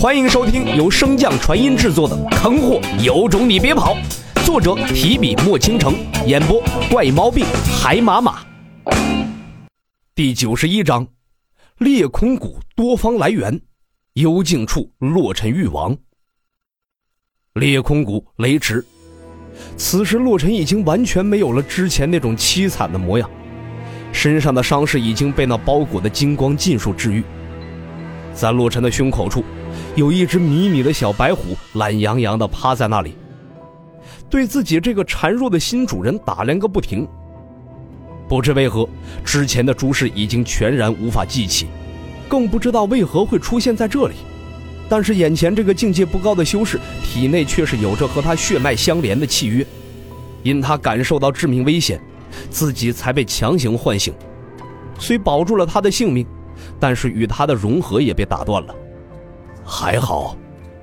欢迎收听由升降传音制作的《坑货有种你别跑》，作者提笔墨倾城，演播怪毛病海马马。第九十一章：裂空谷多方来源，幽静处洛尘欲亡。裂空谷雷池，此时洛尘已经完全没有了之前那种凄惨的模样，身上的伤势已经被那包裹的金光尽数治愈。在洛尘的胸口处，有一只迷你的小白虎懒洋洋地趴在那里，对自己这个孱弱的新主人打量个不停。不知为何，之前的诸事已经全然无法记起，更不知道为何会出现在这里。但是眼前这个境界不高的修士，体内却是有着和他血脉相连的契约，因他感受到致命危险，自己才被强行唤醒，虽保住了他的性命。但是与他的融合也被打断了。还好，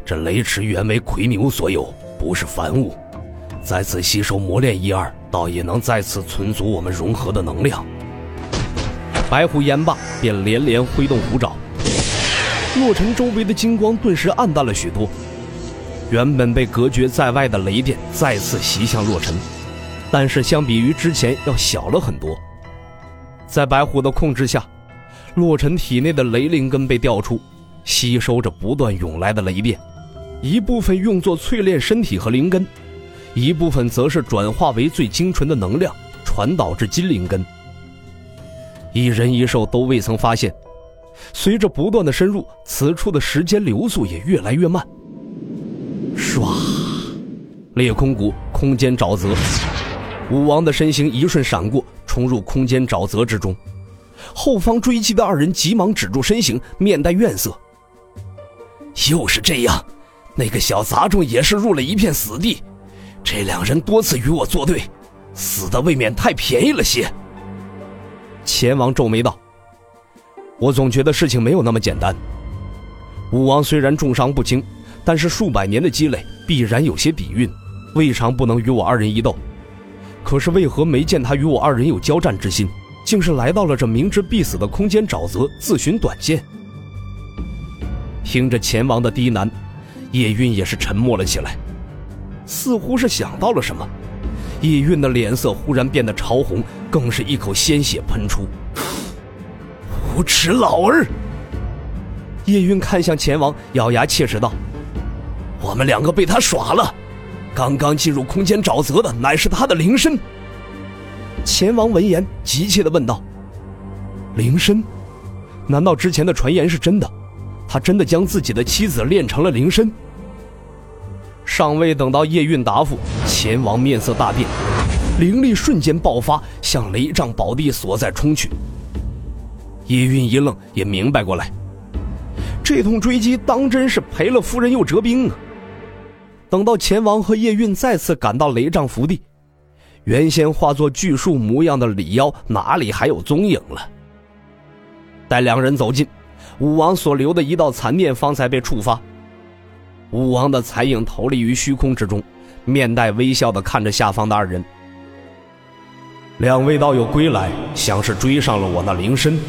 这雷池原为魁牛所有，不是凡物，在此吸收磨练一二，倒也能再次存足我们融合的能量。白虎言罢，便连连挥动虎爪，洛尘周围的金光顿时暗淡了许多。原本被隔绝在外的雷电再次袭向洛尘，但是相比于之前要小了很多。在白虎的控制下。洛尘体内的雷灵根被调出，吸收着不断涌来的雷电，一部分用作淬炼身体和灵根，一部分则是转化为最精纯的能量，传导至金灵根。一人一兽都未曾发现，随着不断的深入，此处的时间流速也越来越慢。唰，裂空谷空间沼泽，武王的身形一瞬闪过，冲入空间沼泽之中。后方追击的二人急忙止住身形，面带怨色。又是这样，那个小杂种也是入了一片死地。这两人多次与我作对，死的未免太便宜了些。钱王皱眉道：“我总觉得事情没有那么简单。武王虽然重伤不轻，但是数百年的积累必然有些底蕴，未尝不能与我二人一斗。可是为何没见他与我二人有交战之心？”竟是来到了这明知必死的空间沼泽，自寻短见。听着钱王的低喃，叶韵也是沉默了起来，似乎是想到了什么。叶韵的脸色忽然变得潮红，更是一口鲜血喷出。无耻老儿！叶韵看向钱王，咬牙切齿道：“我们两个被他耍了。刚刚进入空间沼泽的，乃是他的灵身。”钱王闻言，急切地问道：“灵身？难道之前的传言是真的？他真的将自己的妻子练成了灵身？”尚未等到叶韵答复，钱王面色大变，灵力瞬间爆发，向雷杖宝地所在冲去。叶韵一愣，也明白过来，这通追击当真是赔了夫人又折兵啊！等到钱王和叶韵再次赶到雷杖福地。原先化作巨树模样的李妖哪里还有踪影了？待两人走近，武王所留的一道残念方才被触发。武王的残影投立于虚空之中，面带微笑的看着下方的二人。两位道友归来，像是追上了我那灵身，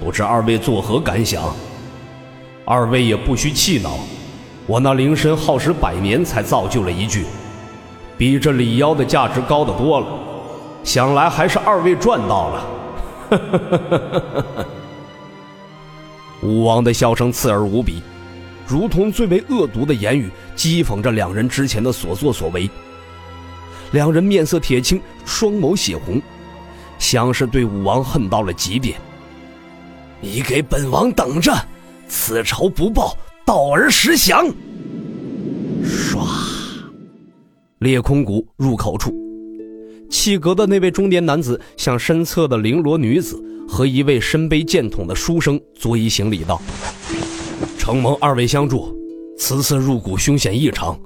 不知二位作何感想？二位也不需气恼，我那灵身耗时百年才造就了一具。比这李妖的价值高得多了，想来还是二位赚到了。武王的笑声刺耳无比，如同最为恶毒的言语，讥讽着两人之前的所作所为。两人面色铁青，双眸血红，像是对武王恨到了极点。你给本王等着，此仇不报，到而时降。唰。裂空谷入口处，气阁的那位中年男子向身侧的绫罗女子和一位身背剑筒的书生作揖行礼道：“承蒙二位相助，此次入谷凶险异常，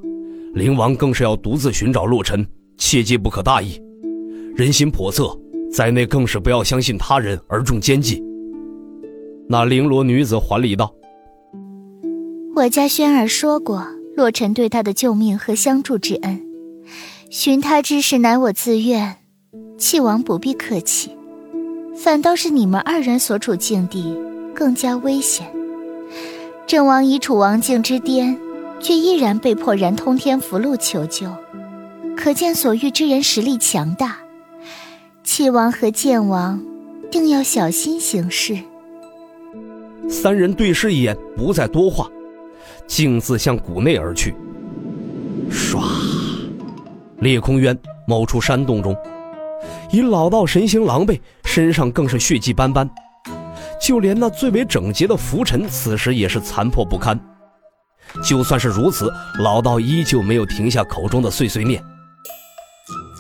灵王更是要独自寻找洛尘，切记不可大意。人心叵测，在内更是不要相信他人而中奸计。”那绫罗女子还礼道：“我家轩儿说过，洛尘对他的救命和相助之恩。”寻他之事乃我自愿，弃王不必客气。反倒是你们二人所处境地更加危险，郑王已处王境之巅，却依然被迫燃通天符箓求救，可见所遇之人实力强大。弃王和剑王，定要小心行事。三人对视一眼，不再多话，径自向谷内而去。唰，裂空渊某处山洞中，以老道神形狼狈，身上更是血迹斑斑，就连那最为整洁的拂尘，此时也是残破不堪。就算是如此，老道依旧没有停下口中的碎碎念。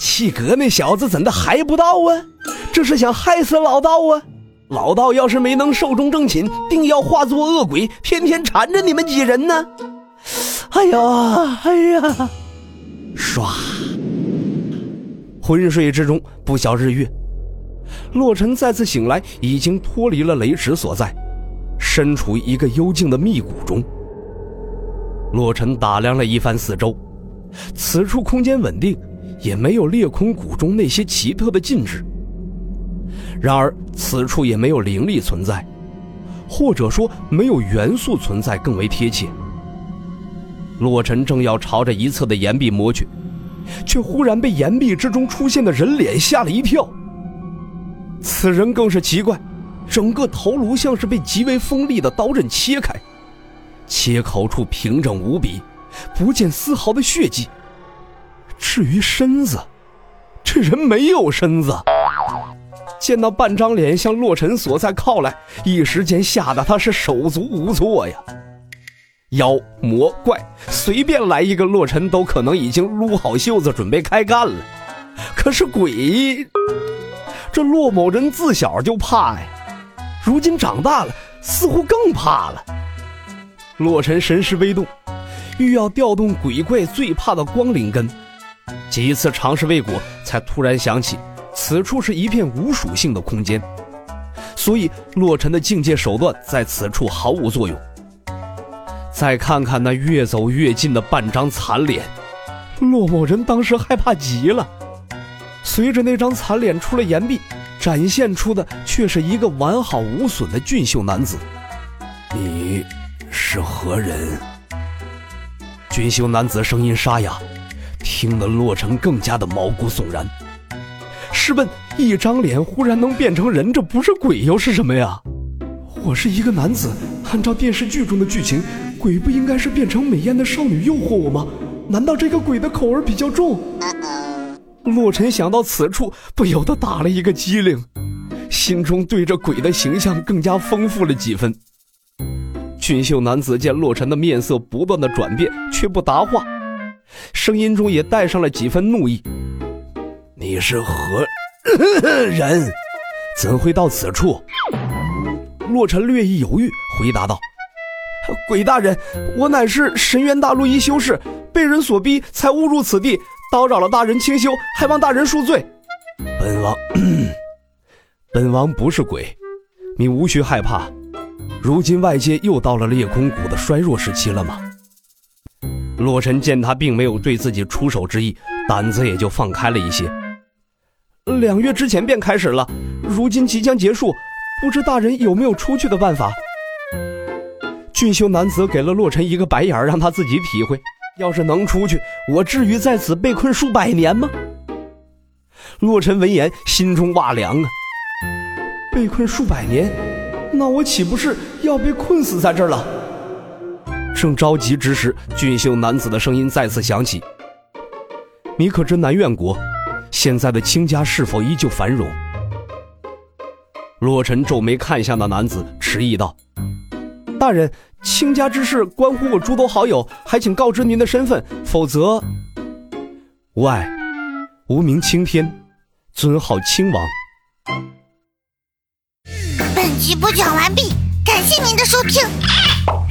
气格那小子怎的还不到啊？这是想害死老道啊！老道要是没能寿终正寝，定要化作恶鬼，天天缠着你们几人呢！哎呀，哎呀！唰，昏睡之中，不消日月。洛尘再次醒来，已经脱离了雷池所在，身处一个幽静的密谷中。洛尘打量了一番四周，此处空间稳定。也没有裂空谷中那些奇特的禁制。然而此处也没有灵力存在，或者说没有元素存在更为贴切。洛尘正要朝着一侧的岩壁摸去，却忽然被岩壁之中出现的人脸吓了一跳。此人更是奇怪，整个头颅像是被极为锋利的刀刃切开，切口处平整无比，不见丝毫的血迹。至于身子，这人没有身子。见到半张脸向洛尘所在靠来，一时间吓得他是手足无措呀。妖魔怪随便来一个，洛尘都可能已经撸好袖子准备开干了。可是鬼，这洛某人自小就怕呀，如今长大了，似乎更怕了。洛尘神识微动，欲要调动鬼怪最怕的光灵根。几次尝试未果，才突然想起，此处是一片无属性的空间，所以洛尘的境界手段在此处毫无作用。再看看那越走越近的半张残脸，洛某人当时害怕极了。随着那张残脸出了岩壁，展现出的却是一个完好无损的俊秀男子。你是何人？俊秀男子声音沙哑。听得洛尘更加的毛骨悚然。试问，一张脸忽然能变成人，这不是鬼又是什么呀？我是一个男子，按照电视剧中的剧情，鬼不应该是变成美艳的少女诱惑我吗？难道这个鬼的口味比较重？洛尘想到此处，不由得打了一个激灵，心中对这鬼的形象更加丰富了几分。俊秀男子见洛尘的面色不断的转变，却不答话。声音中也带上了几分怒意。你是何人？怎会到此处？洛尘略一犹豫，回答道：“鬼大人，我乃是神渊大陆一修士，被人所逼才误入此地，叨扰了大人清修，还望大人恕罪。”本王，本王不是鬼，你无需害怕。如今外界又到了裂空谷的衰弱时期了吗？洛尘见他并没有对自己出手之意，胆子也就放开了一些。两月之前便开始了，如今即将结束，不知大人有没有出去的办法？俊秀男子给了洛尘一个白眼，让他自己体会。要是能出去，我至于在此被困数百年吗？洛尘闻言，心中哇凉啊！被困数百年，那我岂不是要被困死在这儿了？正着急之时，俊秀男子的声音再次响起：“你可知南苑国现在的卿家是否依旧繁荣？”洛尘皱眉看向那男子，迟疑道：“大人，卿家之事关乎我诸多好友，还请告知您的身份，否则……无碍，无名青天，尊号亲王。”本集播讲完毕，感谢您的收听。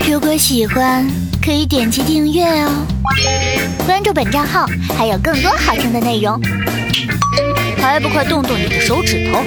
如果喜欢，可以点击订阅哦，关注本账号还有更多好听的内容，还不快动动你的手指头！